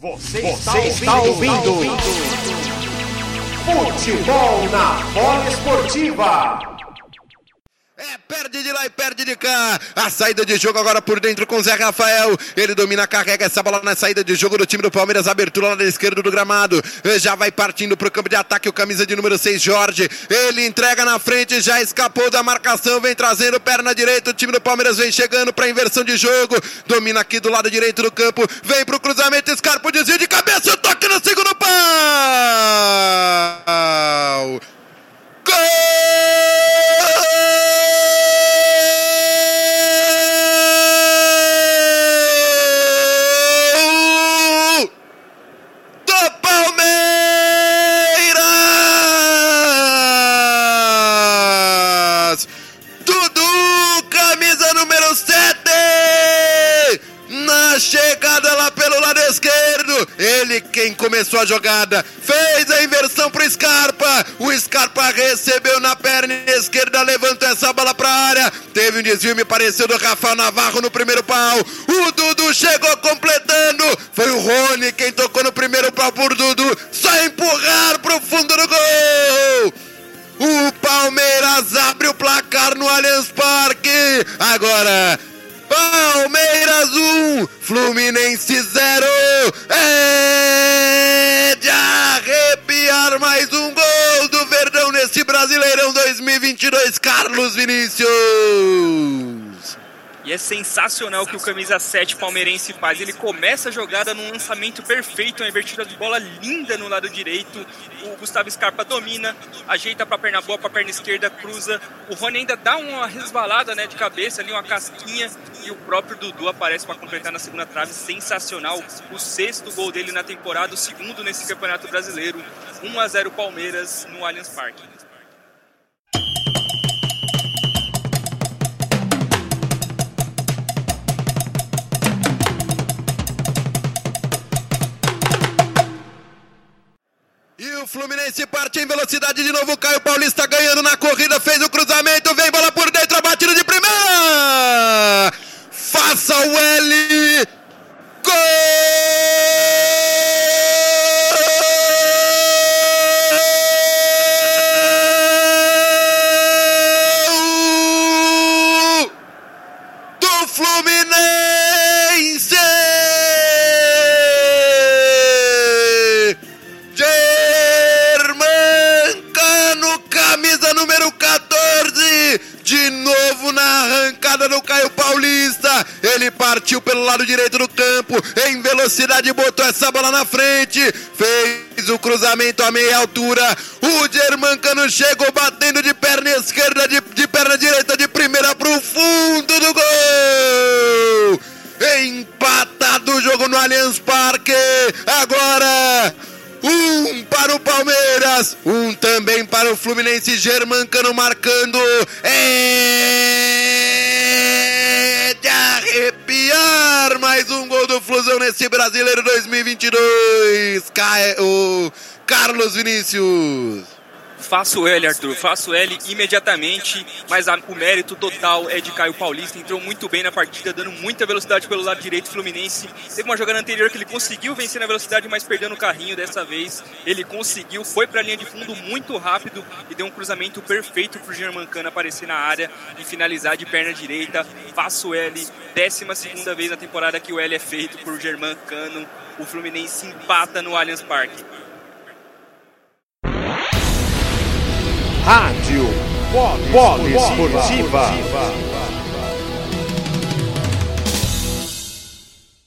Você, Você está, ouvindo, ouvindo. Futebol na bola esportiva. Perde de lá e perde de cá. A saída de jogo agora por dentro com Zé Rafael. Ele domina, carrega essa bola na saída de jogo do time do Palmeiras. Abertura lá da esquerda do gramado. Já vai partindo para o campo de ataque o camisa de número 6, Jorge. Ele entrega na frente, já escapou da marcação. Vem trazendo perna direita. O time do Palmeiras vem chegando para inversão de jogo. Domina aqui do lado direito do campo. Vem para o cruzamento. Escarpa o desvio de cabeça. O toque no segundo Começou a jogada. Fez a inversão pro Scarpa. O Scarpa recebeu na perna esquerda, levantou essa bola pra área. Teve um desvio, me pareceu, do Rafael Navarro no primeiro pau. O Dudu chegou completando. Foi o Rony quem tocou no primeiro pau por Dudu. Só empurrar pro fundo do gol. O Palmeiras abre o placar no Allianz Parque. Agora Palmeiras 1, Fluminense 0. É Nesse Brasileirão 2022, Carlos Vinícius. E é sensacional o que o camisa 7 palmeirense faz. Ele começa a jogada num lançamento perfeito, uma invertida de bola linda no lado direito. O Gustavo Scarpa domina, ajeita para a perna boa, para a perna esquerda, cruza. O Rony ainda dá uma resbalada né, de cabeça ali, uma casquinha. E o próprio Dudu aparece para completar na segunda trave. Sensacional. O sexto gol dele na temporada, o segundo nesse Campeonato Brasileiro. 1 a 0 Palmeiras no Allianz Parque. Fluminense parte em velocidade de novo. Caio Paulista ganhando na corrida, fez o cruzamento, vem bola por dentro, a batida de primeira. Faça o L. Gol! Ele partiu pelo lado direito do campo, em velocidade, botou essa bola na frente, fez o cruzamento a meia altura. O Germancano chegou batendo de perna esquerda, de, de perna direita, de primeira para o fundo do gol. Empatado o jogo no Allianz Parque. Agora um para o Palmeiras, um também para o Fluminense. Germancano marcando. É de arrepiar mais um gol do Flusão nesse Brasileiro 2022. Cai o Carlos Vinícius. Faço L, Arthur, faço L imediatamente, mas a, o mérito total é de Caio Paulista. Entrou muito bem na partida, dando muita velocidade pelo lado direito Fluminense. Teve uma jogada anterior que ele conseguiu vencer na velocidade, mas perdendo o carrinho dessa vez. Ele conseguiu, foi para a linha de fundo muito rápido e deu um cruzamento perfeito para o Germancano aparecer na área e finalizar de perna direita. Faço L, décima segunda vez na temporada que o L é feito por Germancano. O Fluminense empata no Allianz Parque. Rádio Polo Esportiva.